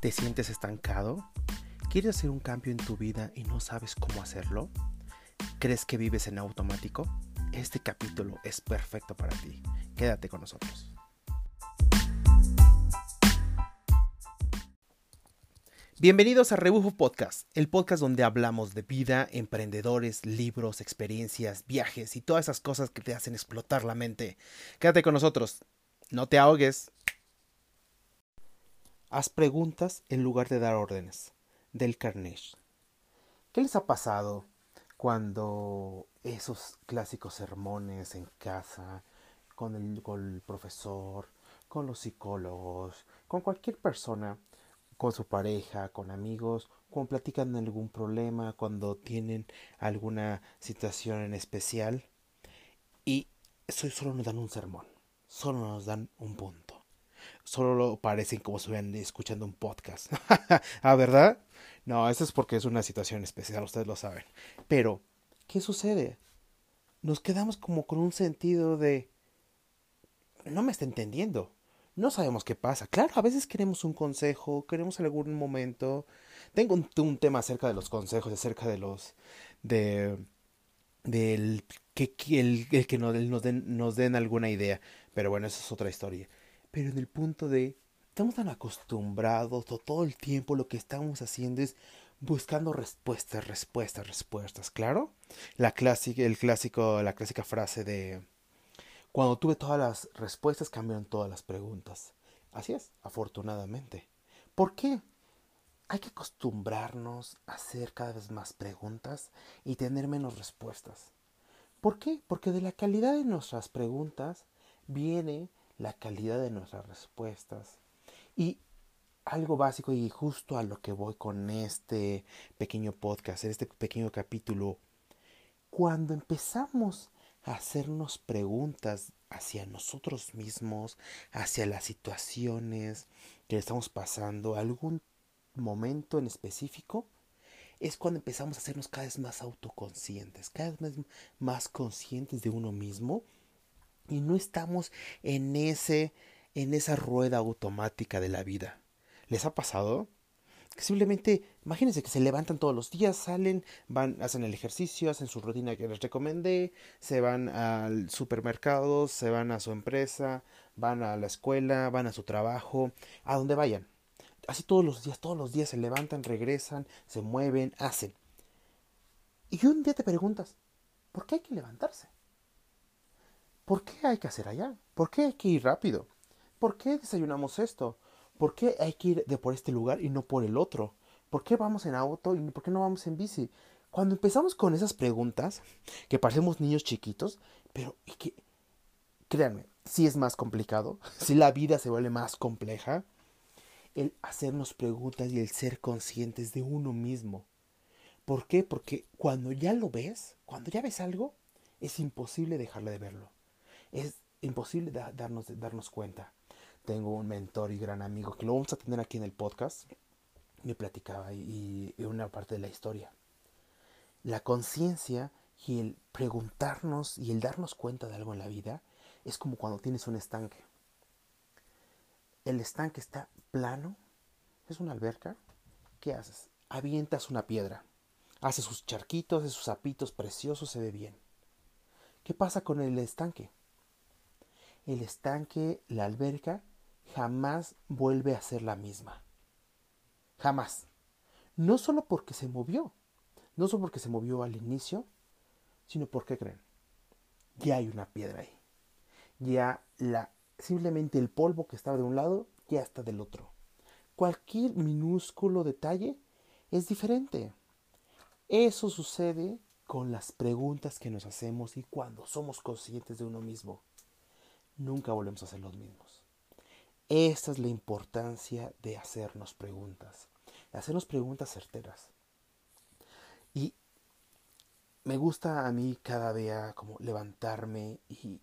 ¿Te sientes estancado? ¿Quieres hacer un cambio en tu vida y no sabes cómo hacerlo? ¿Crees que vives en automático? Este capítulo es perfecto para ti. Quédate con nosotros. Bienvenidos a Rebufo Podcast, el podcast donde hablamos de vida, emprendedores, libros, experiencias, viajes y todas esas cosas que te hacen explotar la mente. Quédate con nosotros, no te ahogues. Haz preguntas en lugar de dar órdenes. Del Carnage. ¿Qué les ha pasado cuando esos clásicos sermones en casa, con el, profesor, con los psicólogos, con cualquier persona, con su pareja, con amigos, cuando platican algún problema, cuando tienen alguna situación en especial y eso solo nos dan un sermón, solo nos dan un punto. Solo lo parecen como si estuvieran escuchando un podcast. ¿Ah, verdad? No, eso es porque es una situación especial, ustedes lo saben. Pero, ¿qué sucede? Nos quedamos como con un sentido de... No me está entendiendo no sabemos qué pasa. Claro, a veces queremos un consejo, queremos algún momento. Tengo un, tema acerca de los consejos, acerca de los. de. del que, el, el que nos, nos, den, nos den alguna idea. Pero bueno, eso es otra historia. Pero en el punto de. Estamos tan acostumbrados, todo el tiempo lo que estamos haciendo es buscando respuestas, respuestas, respuestas, claro. La clásica, el clásico, la clásica frase de cuando tuve todas las respuestas cambiaron todas las preguntas. Así es, afortunadamente. ¿Por qué? Hay que acostumbrarnos a hacer cada vez más preguntas y tener menos respuestas. ¿Por qué? Porque de la calidad de nuestras preguntas viene la calidad de nuestras respuestas. Y algo básico y justo a lo que voy con este pequeño podcast, este pequeño capítulo, cuando empezamos hacernos preguntas hacia nosotros mismos, hacia las situaciones que estamos pasando, algún momento en específico, es cuando empezamos a hacernos cada vez más autoconscientes, cada vez más conscientes de uno mismo y no estamos en ese en esa rueda automática de la vida. ¿Les ha pasado? simplemente, imagínense que se levantan todos los días, salen, van, hacen el ejercicio, hacen su rutina que les recomendé, se van al supermercado, se van a su empresa, van a la escuela, van a su trabajo, a donde vayan. Así todos los días, todos los días se levantan, regresan, se mueven, hacen. Y un día te preguntas, ¿por qué hay que levantarse? ¿Por qué hay que hacer allá? ¿Por qué hay que ir rápido? ¿Por qué desayunamos esto? ¿Por qué hay que ir de por este lugar y no por el otro? ¿Por qué vamos en auto y por qué no vamos en bici? Cuando empezamos con esas preguntas, que parecemos niños chiquitos, pero que, créanme, si es más complicado, si la vida se vuelve más compleja, el hacernos preguntas y el ser conscientes de uno mismo. ¿Por qué? Porque cuando ya lo ves, cuando ya ves algo, es imposible dejarle de verlo. Es imposible darnos, darnos cuenta tengo un mentor y gran amigo que lo vamos a tener aquí en el podcast. Me platicaba y, una parte de la historia. La conciencia y el preguntarnos y el darnos cuenta de algo en la vida es como cuando tienes un estanque. El estanque está plano, es una alberca. ¿Qué haces? Avientas una piedra. Hace sus charquitos, hace sus zapitos preciosos, se ve bien. ¿Qué pasa con el estanque? El estanque, la alberca, jamás vuelve a ser la misma. Jamás. No solo porque se movió, no solo porque se movió al inicio, sino porque creen. Ya hay una piedra ahí. Ya la simplemente el polvo que estaba de un lado ya está del otro. Cualquier minúsculo detalle es diferente. Eso sucede con las preguntas que nos hacemos y cuando somos conscientes de uno mismo. Nunca volvemos a ser los mismos. Esta es la importancia de hacernos preguntas, de hacernos preguntas certeras. Y me gusta a mí cada día como levantarme y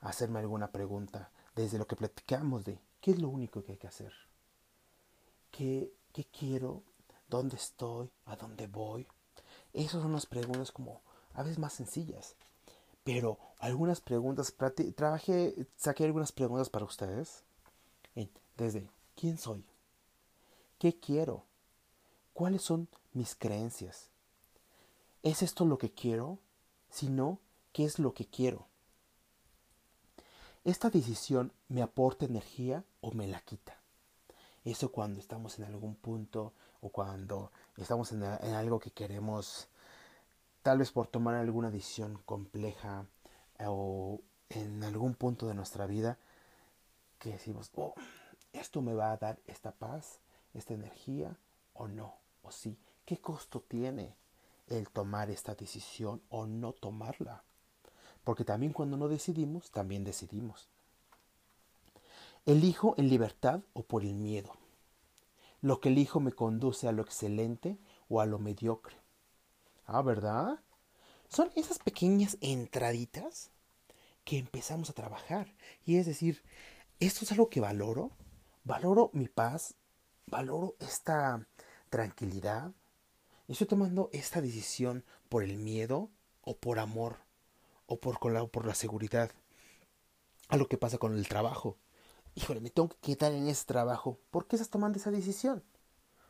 hacerme alguna pregunta desde lo que platicamos de qué es lo único que hay que hacer, qué, qué quiero, dónde estoy, a dónde voy. Esas son las preguntas como a veces más sencillas. Pero algunas preguntas, trabajé, saqué algunas preguntas para ustedes desde quién soy, ¿Qué quiero? ¿Cuáles son mis creencias? ¿Es esto lo que quiero? Si no, ¿qué es lo que quiero? ¿Esta decisión me aporta energía o me la quita? Eso cuando estamos en algún punto o cuando estamos en, algo que queremos, tal vez por tomar alguna decisión compleja o en algún punto de nuestra vida, que decimos, oh, esto me va a dar esta paz, esta energía o no, o sí. ¿Qué costo tiene el tomar esta decisión o no tomarla? Porque también cuando no decidimos, también decidimos. ¿Elijo en libertad o por el miedo? ¿Lo que elijo me conduce a lo excelente o a lo mediocre? Ah, ¿verdad? Son esas pequeñas entraditas que empezamos a trabajar. Y es decir, esto es algo que valoro. Valoro mi paz. Valoro esta tranquilidad. Estoy tomando esta decisión por el miedo o por amor o por, por la seguridad. A lo que pasa con el trabajo híjole, me tengo que quitar en ese trabajo. ¿Por qué estás tomando esa decisión?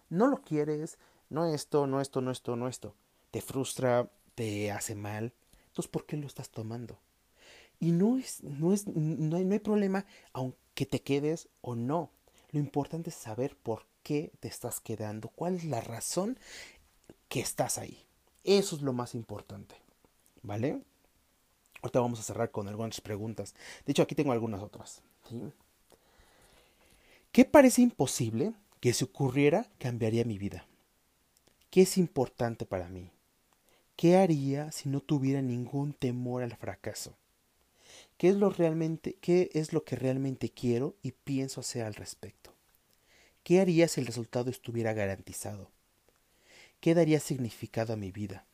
No lo quieres, no esto, no esto, no esto, no esto. Te frustra, te hace mal. Entonces, ¿por qué lo estás tomando? Y no es, no es, no hay, no hay problema aunque te quedes o no. Lo importante es saber por qué te estás quedando, cuál es la razón que estás ahí. Eso es lo más importante. ¿Vale? Ahorita vamos a cerrar con algunas preguntas. De hecho, aquí tengo algunas otras. ¿Qué parece imposible que si ocurriera cambiaría mi vida? ¿Qué es importante para mí? ¿Qué haría si no tuviera ningún temor al fracaso? ¿Qué es lo realmente qué es lo que realmente quiero y pienso hacer al respecto? ¿Qué haría si el resultado estuviera garantizado? ¿Qué daría significado a mi vida?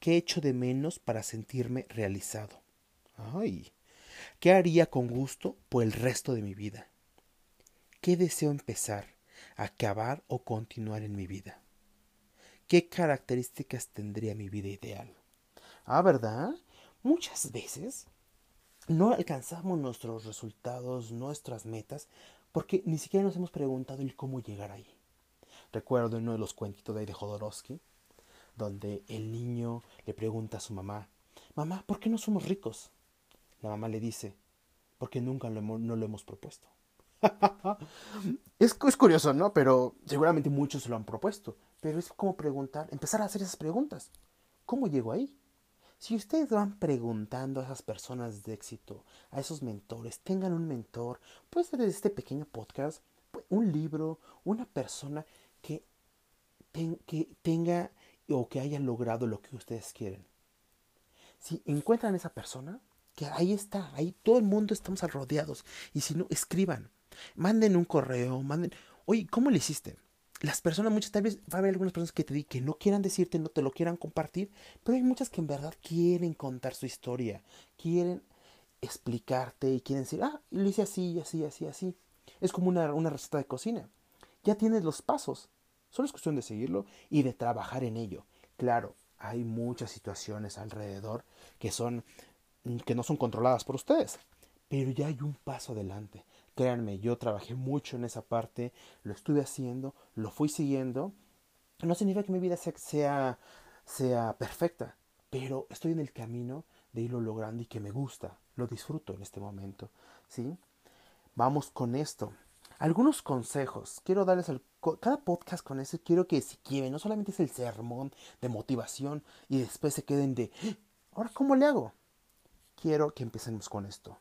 ¿Qué echo de menos para sentirme realizado? Ay, ¿qué haría con gusto por el resto de mi vida? ¿Qué deseo empezar, acabar o continuar en mi vida? ¿Qué características tendría mi vida ideal? Ah, ¿verdad? Muchas veces no alcanzamos nuestros resultados, nuestras metas, porque ni siquiera nos hemos preguntado el cómo llegar ahí. Recuerdo uno de los cuentitos de Jodorowsky, donde el niño le pregunta a su mamá, mamá, ¿por qué no somos ricos? La mamá le dice, porque nunca no lo hemos propuesto. es, curioso, ¿no? Pero seguramente muchos lo han propuesto. Pero es como preguntar, empezar a hacer esas preguntas. ¿Cómo llego ahí? Si ustedes van preguntando a esas personas de éxito, a esos mentores, tengan un mentor, puede ser desde este pequeño podcast, un libro, una persona que, que tenga o que haya logrado lo que ustedes quieren. Si encuentran a esa persona, que ahí está, ahí todo el mundo estamos rodeados. Y si no, escriban. Manden un correo, manden, oye, ¿cómo le hiciste? Las personas, muchas tal vez va a haber algunas personas que te di que no quieran decirte, no te lo quieran compartir, pero hay muchas que en verdad quieren contar su historia, quieren explicarte y quieren decir, ah, lo hice así, así, así, así. Es como una, una receta de cocina. Ya tienes los pasos. Solo es cuestión de seguirlo y de trabajar en ello. Claro, hay muchas situaciones alrededor que son que no son controladas por ustedes, pero ya hay un paso adelante. Créanme, yo trabajé mucho en esa parte, lo estuve haciendo, lo fui siguiendo. No significa que mi vida sea, sea, perfecta, pero estoy en el camino de irlo logrando y que me gusta, lo disfruto en este momento. ¿sí? Vamos con esto. Algunos consejos. Quiero darles al, cada podcast con eso. Quiero que si quieren, no solamente es el sermón de motivación y después se queden de, ¡Ah! ahora, ¿cómo le hago? Quiero que empecemos con esto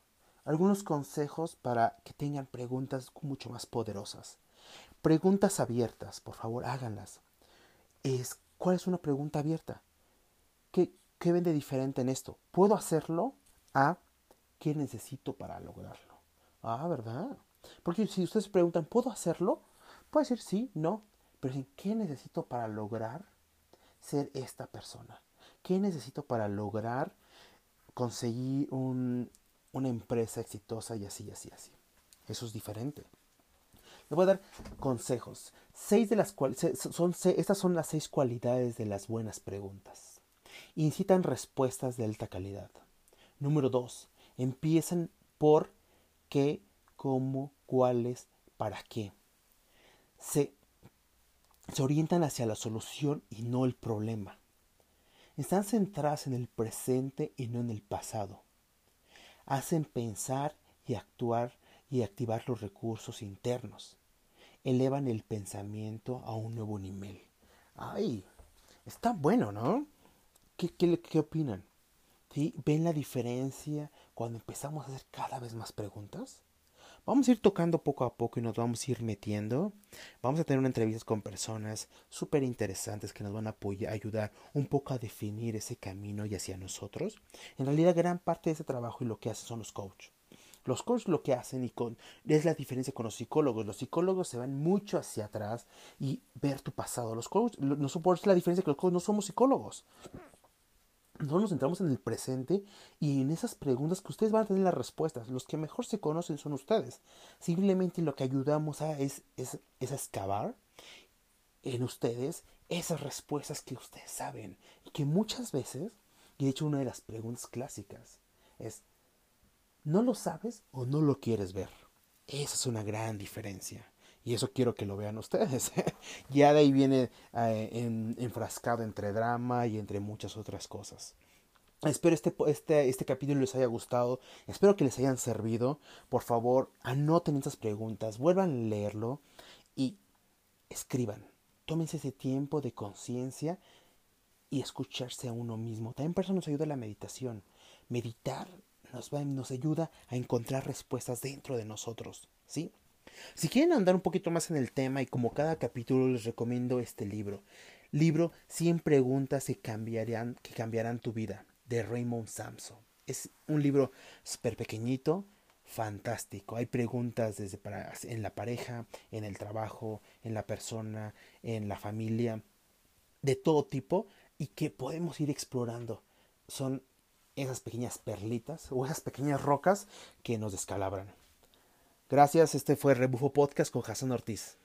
algunos consejos para que tengan preguntas mucho más poderosas. Preguntas abiertas, por favor, háganlas. Es, ¿Cuál es una pregunta abierta? ¿Qué, ¿Qué ven de diferente en esto? ¿Puedo hacerlo? A, ¿qué necesito para lograrlo? Ah, ¿verdad? Porque si ustedes preguntan, ¿puedo hacerlo? Puede decir sí, no. Pero ¿qué necesito para lograr ser esta persona? ¿Qué necesito para lograr conseguir un, una empresa exitosa y así, así, así. Eso es diferente. Le voy a dar consejos. Seis de las cuales son, estas son las seis cualidades de las buenas preguntas. Incitan respuestas de alta calidad. Número dos, empiezan por qué, cómo, cuáles, para qué. Se se orientan hacia la solución y no el problema. Están centradas en el presente y no en el pasado. Hacen pensar y actuar y activar los recursos internos. Elevan el pensamiento a un nuevo nivel. ¡Ay! Está bueno, ¿no? ¿Qué, qué, opinan? ¿Sí? ¿Ven la diferencia cuando empezamos a hacer cada vez más preguntas? Vamos a ir tocando poco a poco y nos vamos a ir metiendo. Vamos a tener una entrevistas con personas súper interesantes que nos van a ayudar un poco a definir ese camino y hacia nosotros. En realidad, gran parte de ese trabajo y lo que hacen son los coaches. Los coaches lo que hacen y con, es la diferencia con los psicólogos. Los psicólogos se van mucho hacia atrás y ver tu pasado. Los coaches, no es la diferencia que los coaches no somos psicólogos. Nosotros nos centramos en el presente y en esas preguntas que ustedes van a tener las respuestas. Los que mejor se conocen son ustedes. Simplemente lo que ayudamos a es, es, es a excavar en ustedes esas respuestas que ustedes saben. Y que muchas veces, y de hecho una de las preguntas clásicas es, ¿no lo sabes o no lo quieres ver? Esa es una gran diferencia. Y eso quiero que lo vean ustedes. ya de ahí viene eh, enfrascado entre drama y entre muchas otras cosas. Espero este, este, este capítulo les haya gustado. Espero que les hayan servido. Por favor, anoten estas preguntas. Vuelvan a leerlo. Y escriban. Tómense ese tiempo de conciencia y escucharse a uno mismo. También por eso nos ayuda la meditación. Meditar nos, va, nos ayuda a encontrar respuestas dentro de nosotros. ¿Sí? Si quieren andar un poquito más en el tema y como cada capítulo les recomiendo este libro. Libro 100 preguntas que cambiarán, tu vida de Raymond Samson. Es un libro súper pequeñito, fantástico. Hay preguntas desde para, en la pareja, en el trabajo, en la persona, en la familia, de todo tipo y que podemos ir explorando. Son esas pequeñas perlitas o esas pequeñas rocas que nos descalabran. Gracias, este fue Rebujo Podcast con Hassan Ortiz.